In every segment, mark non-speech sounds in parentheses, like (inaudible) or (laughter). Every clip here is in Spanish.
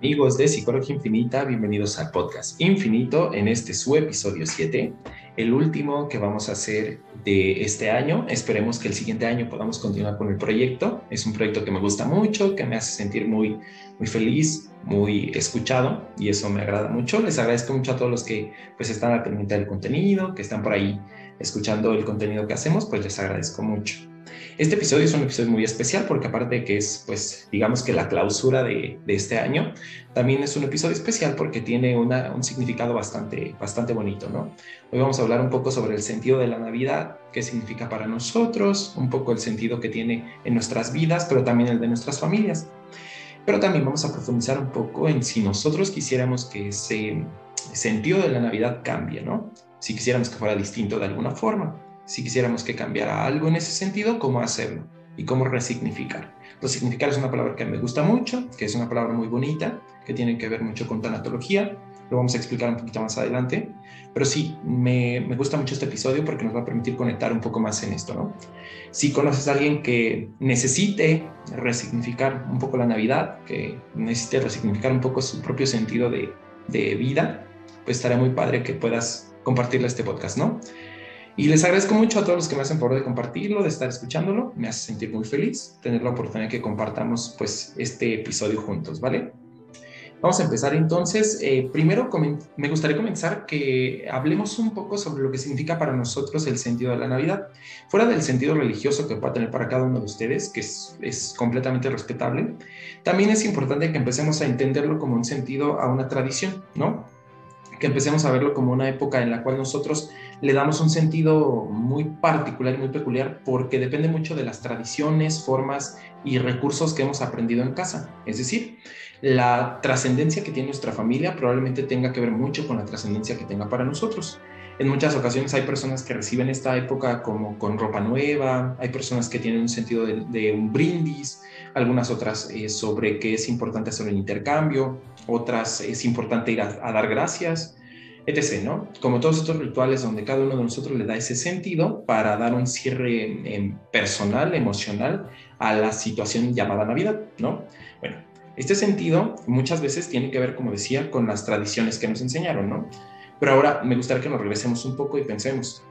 Amigos de Psicología Infinita, bienvenidos al podcast Infinito en este su episodio 7, el último que vamos a hacer de este año. Esperemos que el siguiente año podamos continuar con el proyecto. Es un proyecto que me gusta mucho, que me hace sentir muy, muy feliz, muy escuchado y eso me agrada mucho. Les agradezco mucho a todos los que pues están al pendiente del contenido, que están por ahí escuchando el contenido que hacemos, pues les agradezco mucho. Este episodio es un episodio muy especial porque aparte de que es, pues, digamos que la clausura de, este año, también es un episodio especial porque tiene un significado bastante, bastante bonito, ¿no? Hoy vamos a hablar un poco sobre el sentido de la Navidad, qué significa para nosotros, un poco el sentido que tiene en nuestras vidas, pero también el de nuestras familias. Pero también vamos a profundizar un poco en si nosotros quisiéramos que ese sentido de la Navidad cambie, ¿no? Si quisiéramos que fuera distinto de alguna forma si quisiéramos que cambiara algo en ese sentido, cómo hacerlo y cómo resignificar. Resignificar es una palabra que me gusta mucho, que es una palabra muy bonita, que tiene que ver mucho con tanatología. Lo vamos a explicar un poquito más adelante. Pero sí, me, me gusta mucho este episodio porque nos va a permitir conectar un poco más en esto, ¿no? Si conoces a alguien que necesite resignificar un poco la Navidad, que necesite resignificar un poco su propio sentido de, de vida, pues estaría muy padre que puedas compartirle este podcast, ¿no? Y les agradezco mucho a todos los que me hacen favor de compartirlo, de estar escuchándolo. Me hace sentir muy feliz tener la oportunidad de que compartamos pues este episodio juntos, ¿vale? Vamos a empezar entonces. Eh, primero me gustaría comenzar que hablemos un poco sobre lo que significa para nosotros el sentido de la Navidad. Fuera del sentido religioso que pueda tener para cada uno de ustedes, que es, es completamente respetable, también es importante que empecemos a entenderlo como un sentido a una tradición, ¿no? Que empecemos a verlo como una época en la cual nosotros le damos un sentido muy particular y muy peculiar porque depende mucho de las tradiciones, formas y recursos que hemos aprendido en casa. Es decir, la trascendencia que tiene nuestra familia probablemente tenga que ver mucho con la trascendencia que tenga para nosotros. En muchas ocasiones hay personas que reciben esta época como con ropa nueva, hay personas que tienen un sentido de, un brindis, algunas otras eh, sobre que es importante hacer un intercambio, otras es importante ir a dar gracias, etc., ¿no? Como todos estos rituales donde cada uno de nosotros le da ese sentido para dar un cierre personal, emocional a la situación llamada Navidad, ¿no? Bueno, este sentido muchas veces tiene que ver, como decía, con las tradiciones que nos enseñaron, ¿no? Pero ahora me gustaría que nos regresemos un poco y pensemos.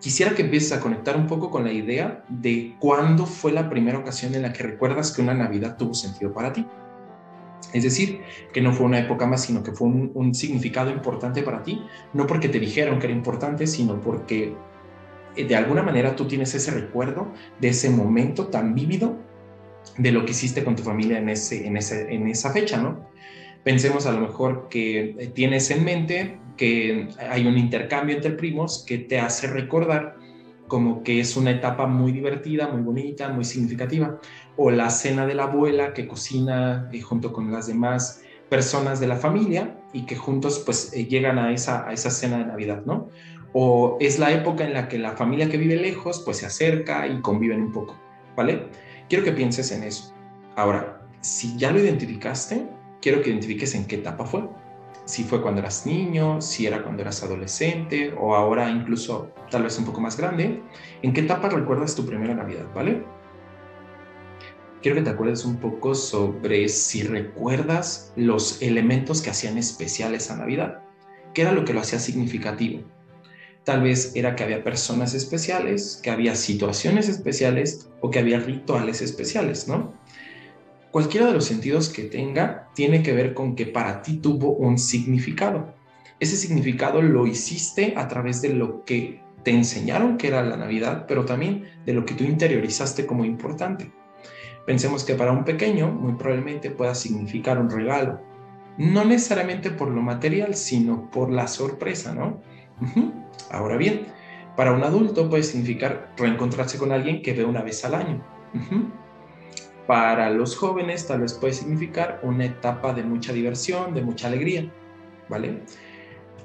Quisiera que empieces a conectar un poco con la idea de cuándo fue la primera ocasión en la que recuerdas que una Navidad tuvo sentido para ti. Es decir, que no fue una época más, sino que fue un, significado importante para ti, no porque te dijeron que era importante, sino porque eh, de alguna manera tú tienes ese recuerdo de ese momento tan vívido de lo que hiciste con tu familia en, ese, en, ese, en esa fecha, ¿no? Pensemos a lo mejor que eh, tienes en mente que hay un intercambio entre primos que te hace recordar como que es una etapa muy divertida, muy bonita, muy significativa, o la cena de la abuela que cocina eh, junto con las demás personas de la familia y que juntos pues eh, llegan a esa, a esa cena de Navidad, ¿no? O es la época en la que la familia que vive lejos pues se acerca y conviven un poco, ¿vale? Quiero que pienses en eso. Ahora, si ya lo identificaste, quiero que identifiques en qué etapa fue si fue cuando eras niño, si era cuando eras adolescente o ahora incluso tal vez un poco más grande, ¿en qué etapa recuerdas tu primera Navidad, vale? Quiero que te acuerdes un poco sobre si recuerdas los elementos que hacían especial esa Navidad. ¿Qué era lo que lo hacía significativo? Tal vez era que había personas especiales, que había situaciones especiales o que había rituales especiales, ¿no? Cualquiera de los sentidos que tenga tiene que ver con que para ti tuvo un significado. Ese significado lo hiciste a través de lo que te enseñaron que era la Navidad, pero también de lo que tú interiorizaste como importante. Pensemos que para un pequeño muy probablemente pueda significar un regalo, no necesariamente por lo material, sino por la sorpresa, ¿no? Ahora bien, para un adulto puede significar reencontrarse con alguien que ve una vez al año. Para los jóvenes tal vez puede significar una etapa de mucha diversión, de mucha alegría, ¿vale?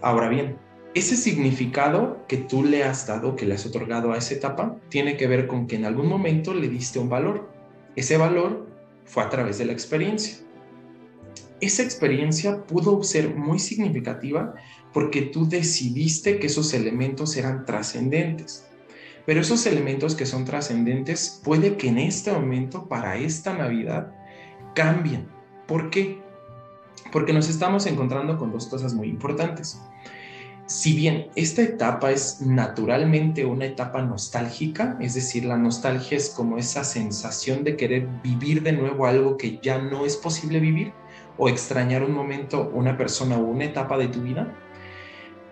Ahora bien, ese significado que tú le has dado, que le has otorgado a esa etapa, tiene que ver con que en algún momento le diste un valor. Ese valor fue a través de la experiencia. Esa experiencia pudo ser muy significativa porque tú decidiste que esos elementos eran trascendentes. Pero esos elementos que son trascendentes puede que en este momento, para esta Navidad, cambien ¿Por qué? Porque nos estamos encontrando con dos cosas muy importantes. Si bien esta etapa es naturalmente una etapa nostálgica, es decir, la nostalgia es como esa sensación de querer vivir de nuevo algo que ya no es posible vivir o extrañar un momento, una persona o una etapa de tu vida,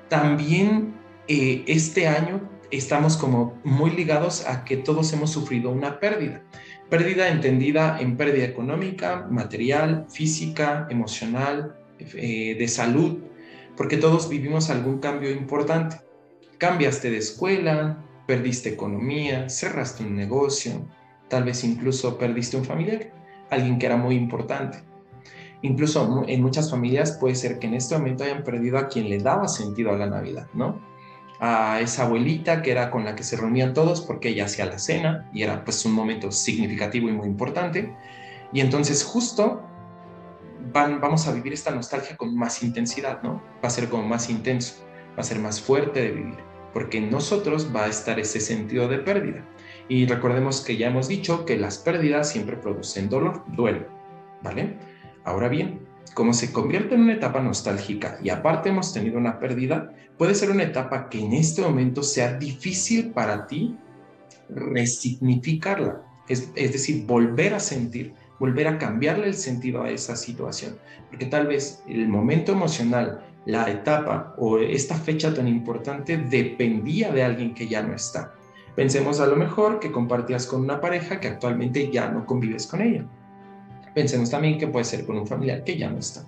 también eh, este año estamos como muy ligados a que todos hemos sufrido una pérdida. Pérdida entendida en pérdida económica, material, física, emocional, eh, de salud, porque todos vivimos algún cambio importante. Cambiaste de escuela, perdiste economía, cerraste un negocio, tal vez incluso perdiste un familiar, alguien que era muy importante. Incluso en muchas familias puede ser que en este momento hayan perdido a quien le daba sentido a la Navidad, ¿no? A esa abuelita que era con la que se reunían todos porque ella hacía la cena y era pues un momento significativo y muy importante. Y entonces justo vamos a vivir esta nostalgia con más intensidad, ¿no? Va a ser como más intenso, va a ser más fuerte de vivir, porque en nosotros va a estar ese sentido de pérdida. Y recordemos que ya hemos dicho que las pérdidas siempre producen dolor, duelo, ¿vale? Ahora bien, como se convierte en una etapa nostálgica y aparte hemos tenido una pérdida, puede ser una etapa que en este momento sea difícil para ti resignificarla, es, decir, volver a sentir volver a cambiarle el sentido a esa situación, porque tal vez el momento emocional, la etapa o esta fecha tan importante dependía de alguien que ya no está. Pensemos a lo mejor que compartías con una pareja que actualmente ya no convives con ella. Pensemos también que puede ser con un familiar que ya no está.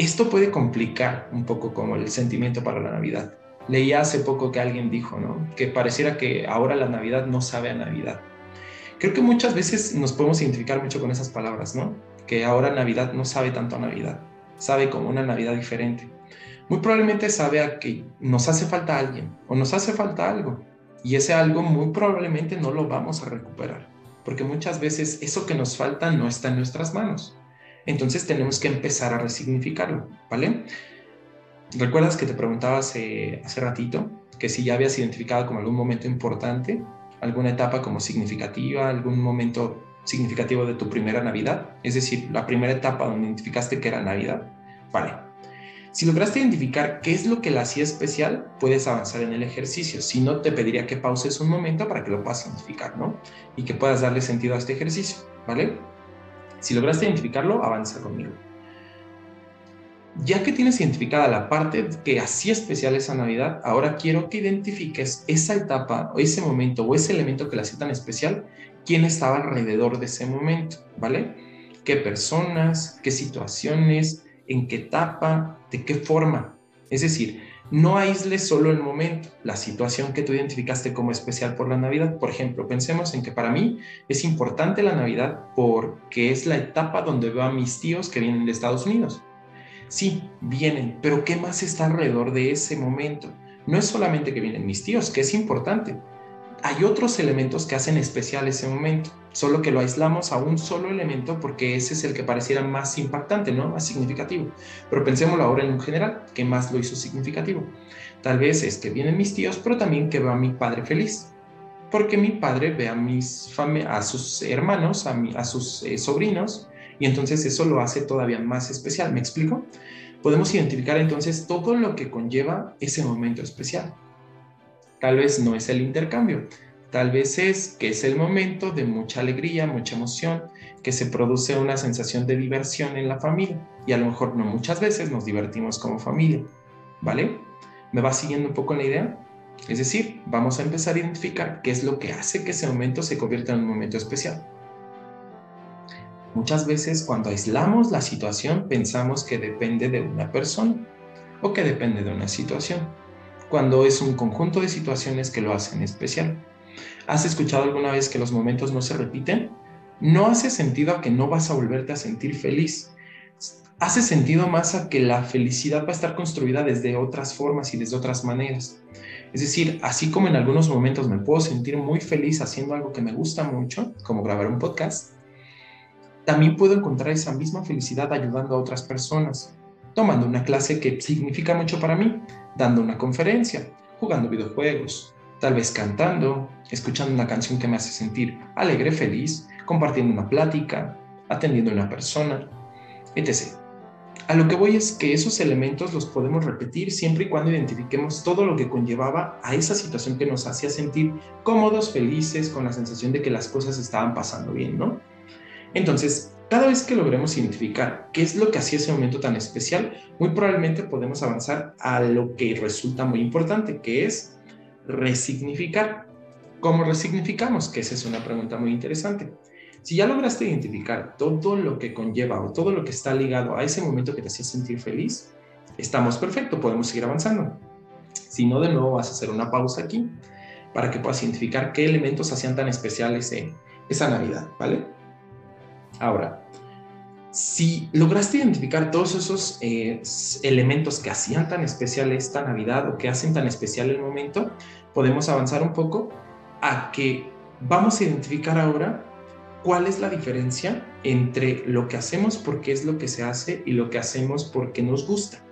Esto puede complicar un poco como el sentimiento para la Navidad. Leí hace poco que alguien dijo, ¿no? Que pareciera que ahora la Navidad no sabe a Navidad. Creo que muchas veces nos podemos identificar mucho con esas palabras, ¿no? Que ahora Navidad no sabe tanto a Navidad, sabe como una Navidad diferente. Muy probablemente sabe a que nos hace falta alguien o nos hace falta algo. Y ese algo muy probablemente no lo vamos a recuperar, porque muchas veces eso que nos falta no está en nuestras manos. Entonces tenemos que empezar a resignificarlo, ¿vale? ¿Recuerdas que te preguntaba hace, hace ratito que si ya habías identificado como algún momento importante alguna etapa como significativa, algún momento significativo de tu primera Navidad, es decir, la primera etapa donde identificaste que era Navidad. Vale. Si lograste identificar qué es lo que la hacía especial, puedes avanzar en el ejercicio. Si no, te pediría que pauses un momento para que lo puedas identificar, ¿no? Y que puedas darle sentido a este ejercicio, ¿vale? Si lograste identificarlo, avanza conmigo ya que tienes identificada la parte que hacía especial esa Navidad, ahora quiero que identifiques esa etapa, o ese momento o ese elemento que la hacía tan especial, quién estaba alrededor de ese momento, ¿vale? ¿Qué personas, qué situaciones, en qué etapa, de qué forma? Es decir, no aísles solo el momento, la situación que tú identificaste como especial por la Navidad. Por ejemplo, pensemos en que para mí es importante la Navidad porque es la etapa donde veo a mis tíos que vienen de Estados Unidos Sí, vienen, pero ¿qué más está alrededor de ese momento? No es solamente que vienen mis tíos, que es importante. Hay otros elementos que hacen especial ese momento, solo que lo aislamos a un solo elemento porque ese es el que pareciera más impactante, ¿no? Más significativo. Pero pensémoslo ahora en un general, ¿qué más lo hizo significativo? Tal vez es que vienen mis tíos, pero también que veo a mi padre feliz. Porque mi padre ve a, mis a sus hermanos, a, a sus eh, sobrinos, y entonces eso lo hace todavía más especial. ¿Me explico? Podemos identificar entonces todo lo que conlleva ese momento especial. Tal vez no es el intercambio, tal vez es que es el momento de mucha alegría, mucha emoción, que se produce una sensación de diversión en la familia y a lo mejor no muchas veces nos divertimos como familia, ¿vale? ¿Me va siguiendo un poco la idea? Es decir, vamos a empezar a identificar qué es lo que hace que ese momento se convierta en un momento especial. Muchas veces cuando aislamos la situación pensamos que depende de una persona o que depende de una situación, cuando es un conjunto de situaciones que lo hacen especial. ¿Has escuchado alguna vez que los momentos no se repiten? No hace sentido a que no vas a volverte a sentir feliz. Hace sentido más a que la felicidad va a estar construida desde otras formas y desde otras maneras. Es decir, así como en algunos momentos me puedo sentir muy feliz haciendo algo que me gusta mucho, como grabar un podcast, también puedo encontrar esa misma felicidad ayudando a otras personas, tomando una clase que significa mucho para mí, dando una conferencia, jugando videojuegos, tal vez cantando, escuchando una canción que me hace sentir alegre, feliz, compartiendo una plática, atendiendo a una persona, etc. A lo que voy es que esos elementos los podemos repetir siempre y cuando identifiquemos todo lo que conllevaba a esa situación que nos hacía sentir cómodos, felices, con la sensación de que las cosas estaban pasando bien, ¿no? Entonces, cada vez que logremos identificar qué es lo que hacía ese momento tan especial, muy probablemente podemos avanzar a lo que resulta muy importante, que es resignificar. ¿Cómo resignificamos? Que esa es una pregunta muy interesante. Si ya lograste identificar todo lo que conlleva o todo lo que está ligado a ese momento que te hacía sentir feliz, estamos perfecto, podemos seguir avanzando. Si no, de nuevo vas a hacer una pausa aquí para que puedas identificar qué elementos hacían tan especiales esa Navidad, ¿vale? Ahora, si lograste identificar todos esos eh, elementos que hacían tan especial esta Navidad o que hacen tan especial el momento, podemos avanzar un poco a que vamos a identificar ahora cuál es la diferencia entre lo que hacemos porque es lo que se hace y lo que hacemos porque nos gusta.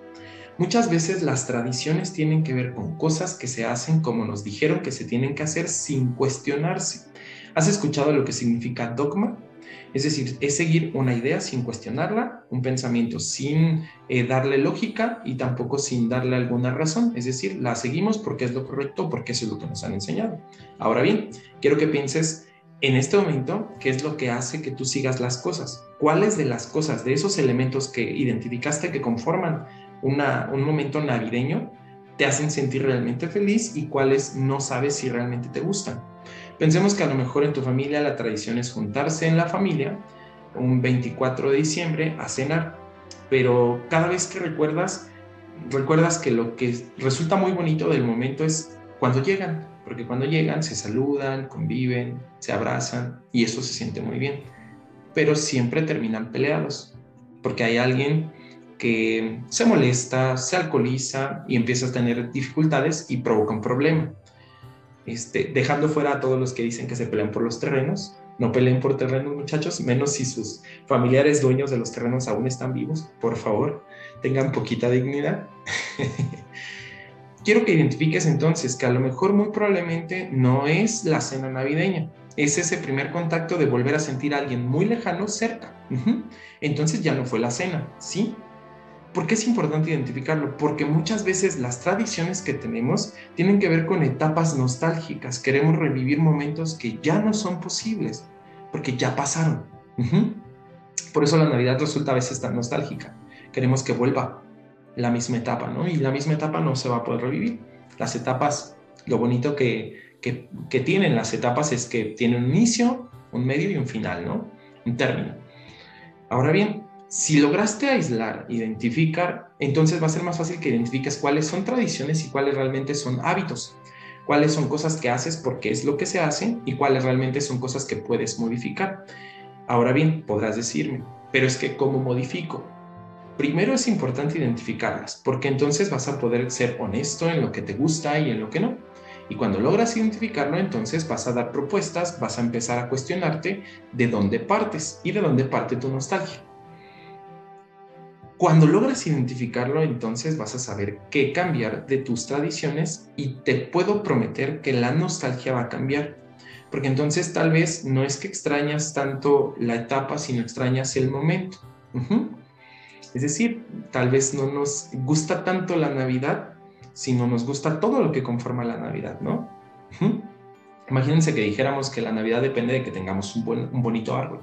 Muchas veces las tradiciones tienen que ver con cosas que se hacen como nos dijeron que se tienen que hacer sin cuestionarse. ¿Has escuchado lo que significa dogma? Es decir, es seguir una idea sin cuestionarla, un pensamiento sin eh, darle lógica y tampoco sin darle alguna razón. Es decir, la seguimos porque es lo correcto, porque es lo que nos han enseñado. Ahora bien, quiero que pienses en este momento, ¿qué es lo que hace que tú sigas las cosas? ¿Cuáles de las cosas, de esos elementos que identificaste que conforman un momento navideño, te hacen sentir realmente feliz y cuáles no sabes si realmente te gustan? Pensemos que a lo mejor en tu familia la tradición es juntarse en la familia un 24 de diciembre a cenar, pero cada vez que recuerdas, recuerdas que lo que resulta muy bonito del momento es cuando llegan, porque cuando llegan se saludan, conviven, se abrazan y eso se siente muy bien. Pero siempre terminan peleados, porque hay alguien que se molesta, se alcoholiza y empieza a tener dificultades y provoca un problema. Este, dejando fuera a todos los que dicen que se pelean por los terrenos, no peleen por terrenos muchachos, menos si sus familiares dueños de los terrenos aún están vivos, por favor, tengan poquita dignidad. (laughs) quiero que identifiques entonces que a lo mejor muy probablemente no es la cena navideña, es ese primer contacto de volver a sentir a alguien muy lejano cerca. Entonces ya no fue la cena, ¿sí? ¿Por qué es importante identificarlo? Porque muchas veces las tradiciones que tenemos tienen que ver con etapas nostálgicas. Queremos revivir momentos que ya no son posibles, porque ya pasaron. Por eso la Navidad resulta a veces tan nostálgica. Queremos que vuelva, la misma etapa, ¿no? Y la misma etapa no se va a poder revivir. Las etapas, lo bonito que, que, que tienen las etapas es que tienen un inicio, un medio y un final, ¿no? Un término. Ahora bien, si lograste aislar, identificar, entonces va a ser más fácil que identifiques cuáles son tradiciones y cuáles realmente son hábitos, cuáles son cosas que haces porque es lo que se hace y cuáles realmente son cosas que puedes modificar. Ahora bien, podrás decirme, pero es que ¿cómo modifico? primero es importante identificarlas, porque entonces vas a poder ser honesto en lo que te gusta y en lo que no. Y cuando logras identificarlo, entonces vas a dar propuestas, vas a empezar a cuestionarte de dónde partes y de dónde parte tu nostalgia. Cuando logras identificarlo, entonces vas a saber qué cambiar de tus tradiciones y te puedo prometer que la nostalgia va a cambiar. Porque entonces tal vez no es que extrañas tanto la etapa, sino extrañas el momento. Es decir, tal vez no nos gusta tanto la Navidad, sino nos gusta todo lo que conforma la Navidad, ¿no? Imagínense que dijéramos que la Navidad depende de que tengamos un, bonito árbol.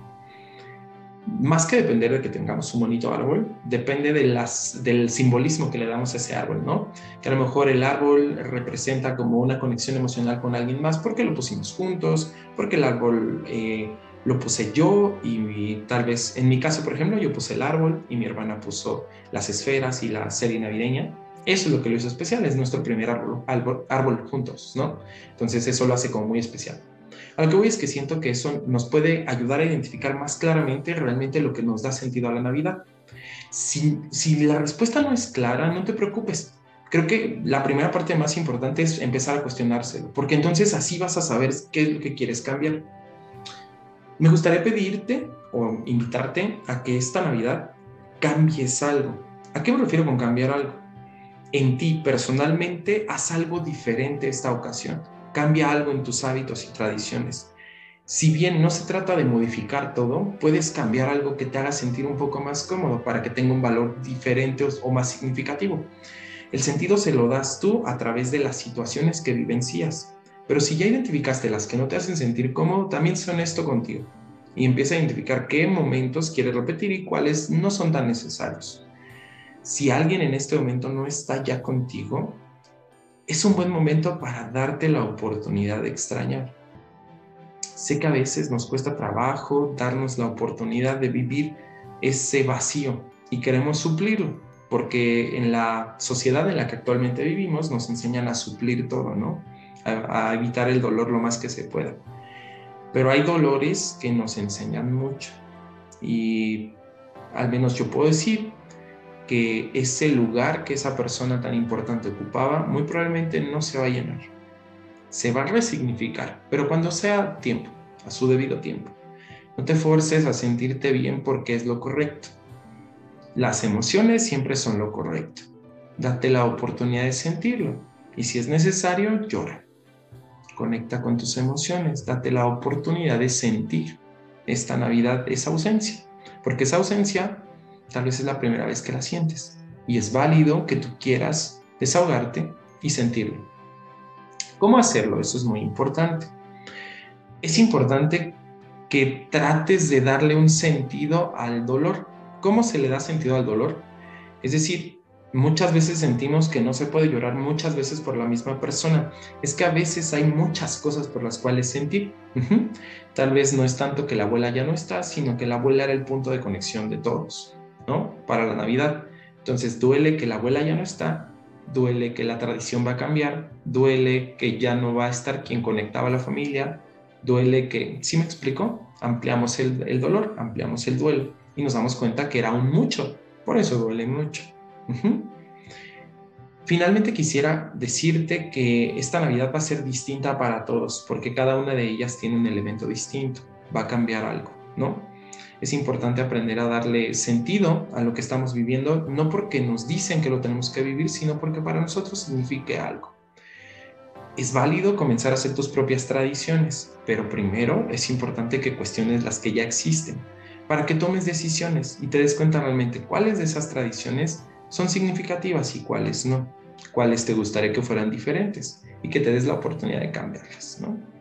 Más que depender de que tengamos un bonito árbol, depende del simbolismo que le damos a ese árbol, ¿no? Que a lo mejor el árbol representa como una conexión emocional con alguien más porque lo pusimos juntos, porque el árbol eh, lo puse yo y tal vez, en mi caso, por ejemplo, yo puse el árbol y mi hermana puso las esferas y la serie navideña. Eso es lo que lo hizo especial, es nuestro primer árbol, árbol, juntos, ¿no? Entonces eso lo hace como muy especial. A lo que voy es que siento que eso nos puede ayudar a identificar más claramente realmente lo que nos da sentido a la Navidad. Si, si la respuesta no es clara, no te preocupes. Creo que la primera parte más importante es empezar a cuestionárselo, porque entonces así vas a saber qué es lo que quieres cambiar. Me gustaría pedirte o invitarte a que esta Navidad cambies algo. ¿A qué me refiero con cambiar algo? En ti personalmente haz algo diferente esta ocasión. Cambia algo en tus hábitos y tradiciones. si bien no se trata de modificar todo, puedes cambiar algo que te haga sentir un poco más cómodo para que tenga un valor diferente o, más significativo. El sentido se lo das tú a través de las situaciones que vivencias. Pero si ya identificaste las que no te hacen sentir cómodo, también sé honesto contigo y empieza a identificar qué momentos quieres repetir y cuáles no son tan necesarios. Si alguien en este momento no está ya contigo, es un buen momento para darte la oportunidad de extrañar. Sé que a veces nos cuesta trabajo darnos la oportunidad de vivir ese vacío y queremos suplirlo, porque en la sociedad en la que actualmente vivimos nos enseñan a suplir todo, ¿no? A, a evitar el dolor lo más que se pueda. Pero hay dolores que nos enseñan mucho y al menos yo puedo decir que ese lugar que esa persona tan importante ocupaba muy probablemente no se va a llenar. Se va a resignificar, pero cuando sea tiempo, a su debido tiempo. No te forces a sentirte bien porque es lo correcto. Las emociones siempre son lo correcto. Date la oportunidad de sentirlo y si es necesario, llora. Conecta con tus emociones, date la oportunidad de sentir esta Navidad esa ausencia, porque esa ausencia Tal vez es la primera vez que la sientes y es válido que tú quieras desahogarte y sentirlo. ¿Cómo hacerlo? Eso es muy importante. Es importante que trates de darle un sentido al dolor. ¿Cómo se le da sentido al dolor? Es decir, muchas veces sentimos que no se puede llorar muchas veces por la misma persona. Es que a veces hay muchas cosas por las cuales sentir. Tal vez no es tanto que la abuela ya no está, sino que la abuela era el punto de conexión de todos. ¿No? Para la Navidad. Entonces duele que la abuela ya no está, duele que la tradición va a cambiar, duele que ya no va a estar quien conectaba a la familia, duele que, ¿sí me explico? Ampliamos el, dolor, ampliamos el duelo y nos damos cuenta que era un mucho, por eso duele mucho. Finalmente quisiera decirte que esta Navidad va a ser distinta para todos, porque cada una de ellas tiene un elemento distinto, va a cambiar algo, ¿no? Es importante aprender a darle sentido a lo que estamos viviendo, no porque nos dicen que lo tenemos que vivir, sino porque para nosotros signifique algo. Es válido comenzar a hacer tus propias tradiciones, pero primero es importante que cuestiones las que ya existen, para que tomes decisiones y te des cuenta realmente cuáles de esas tradiciones son significativas y cuáles no, cuáles te gustaría que fueran diferentes y que te des la oportunidad de cambiarlas, ¿no?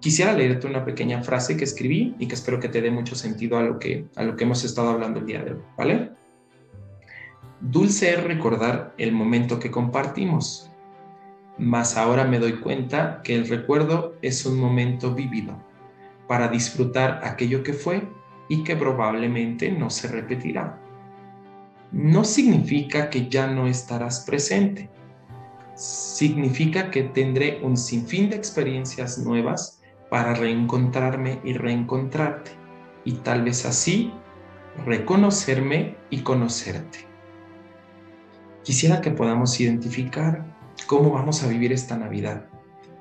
Quisiera leerte una pequeña frase que escribí y que espero que te dé mucho sentido a lo que, a lo que hemos estado hablando el día de hoy, ¿vale? Dulce es recordar el momento que compartimos, mas ahora me doy cuenta que el recuerdo es un momento vívido para disfrutar aquello que fue y que probablemente no se repetirá. No significa que ya no estarás presente, significa que tendré un sinfín de experiencias nuevas para reencontrarme y reencontrarte y tal vez así reconocerme y conocerte. Quisiera que podamos identificar cómo vamos a vivir esta Navidad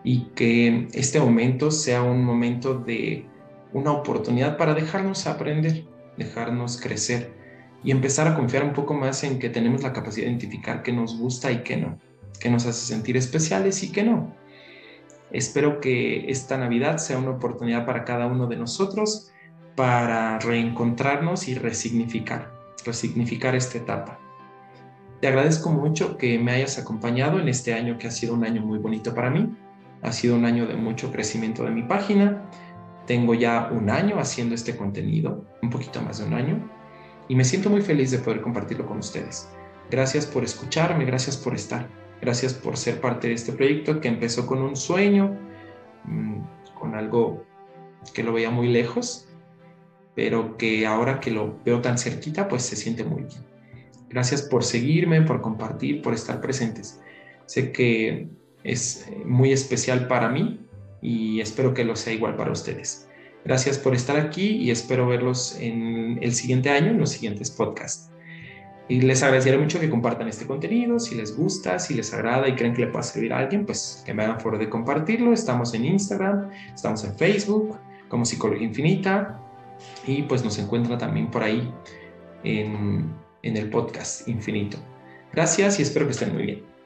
y que este momento sea un momento de una oportunidad para dejarnos aprender, dejarnos crecer y empezar a confiar un poco más en que tenemos la capacidad de identificar qué nos gusta y qué no, qué nos hace sentir especiales y qué no Espero que esta Navidad sea una oportunidad para cada uno de nosotros para reencontrarnos y resignificar, resignificar esta etapa. Te agradezco mucho que me hayas acompañado en este año que ha sido un año muy bonito para mí. Ha sido un año de mucho crecimiento de mi página. Tengo ya un año haciendo este contenido, un poquito más de un año, y me siento muy feliz de poder compartirlo con ustedes. Gracias por escucharme, gracias por estar. Gracias por ser parte de este proyecto que empezó con un sueño, mm, con algo que lo veía muy lejos, pero que ahora que lo veo tan cerquita, pues se siente muy bien. Gracias por seguirme, por compartir, por estar presentes. Sé que es eh, muy especial para mí y espero que lo sea igual para ustedes. Gracias por estar aquí y espero verlos en el siguiente año, en los siguientes podcasts. Y les agradecería mucho que compartan este contenido, si les gusta, si les agrada y creen que le pueda servir a alguien, pues que me hagan favor de compartirlo. Estamos en Instagram, estamos en Facebook como Psicología Infinita y pues nos encuentra también por ahí en, en el podcast Infinito. Gracias y espero que estén muy bien.